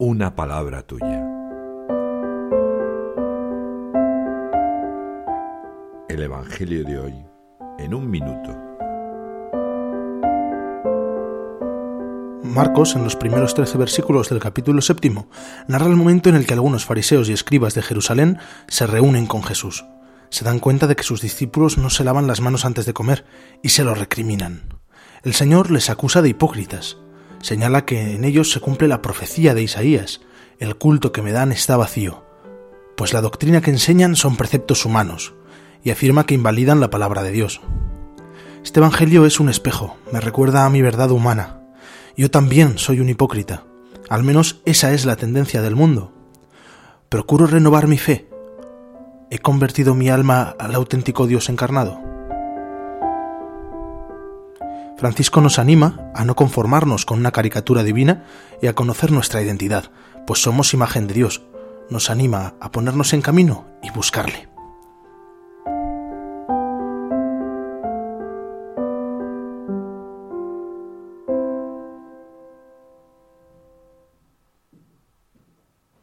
una palabra tuya. El Evangelio de hoy en un minuto. Marcos, en los primeros trece versículos del capítulo séptimo, narra el momento en el que algunos fariseos y escribas de Jerusalén se reúnen con Jesús. Se dan cuenta de que sus discípulos no se lavan las manos antes de comer y se lo recriminan. El Señor les acusa de hipócritas. Señala que en ellos se cumple la profecía de Isaías, el culto que me dan está vacío, pues la doctrina que enseñan son preceptos humanos, y afirma que invalidan la palabra de Dios. Este Evangelio es un espejo, me recuerda a mi verdad humana. Yo también soy un hipócrita, al menos esa es la tendencia del mundo. Procuro renovar mi fe. ¿He convertido mi alma al auténtico Dios encarnado? Francisco nos anima a no conformarnos con una caricatura divina y a conocer nuestra identidad, pues somos imagen de Dios. Nos anima a ponernos en camino y buscarle.